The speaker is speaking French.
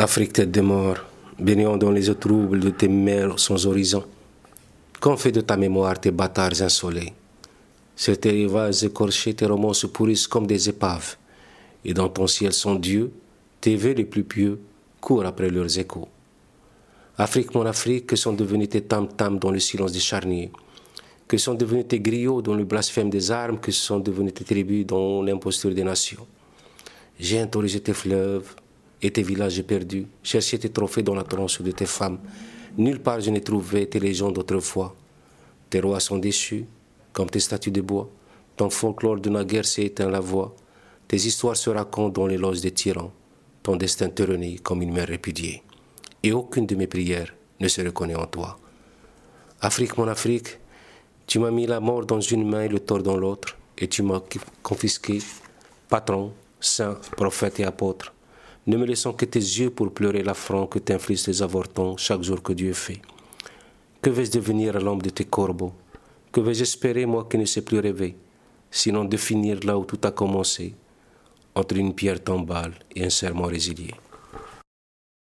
Afrique tête de mort, baignant dans les eaux troubles de tes mers sans horizon. Qu'ont fait de ta mémoire tes bâtards insolés Sur tes rivages écorchés, tes romans se pourrissent comme des épaves. Et dans ton ciel sans Dieu, tes vœux les plus pieux courent après leurs échos. Afrique, mon Afrique, que sont devenus tes tam-tams dans le silence des charniers? Que sont devenus tes griots dans le blasphème des armes? Que sont devenus tes tribus dans l'imposture des nations? J'ai interrogé tes fleuves, et tes villages perdus, chercher tes trophées dans la tronche de tes femmes. Nulle part je n'ai trouvé tes légendes d'autrefois. Tes rois sont déchus, comme tes statues de bois. Ton folklore de guerre s'est éteint la voix. Tes histoires se racontent dans les loges des tyrans. Ton destin te renie comme une mère répudiée. Et aucune de mes prières ne se reconnaît en toi. Afrique, mon Afrique, tu m'as mis la mort dans une main et le tort dans l'autre, et tu m'as confisqué, patron, saint, prophète et apôtre ne me laissant que tes yeux pour pleurer l'affront que t'infligent les avortons chaque jour que Dieu fait. Que vais-je devenir à l'ombre de tes corbeaux? Que vais-je espérer, moi qui ne sais plus rêver, sinon de finir là où tout a commencé, entre une pierre tombale et un serment résilié?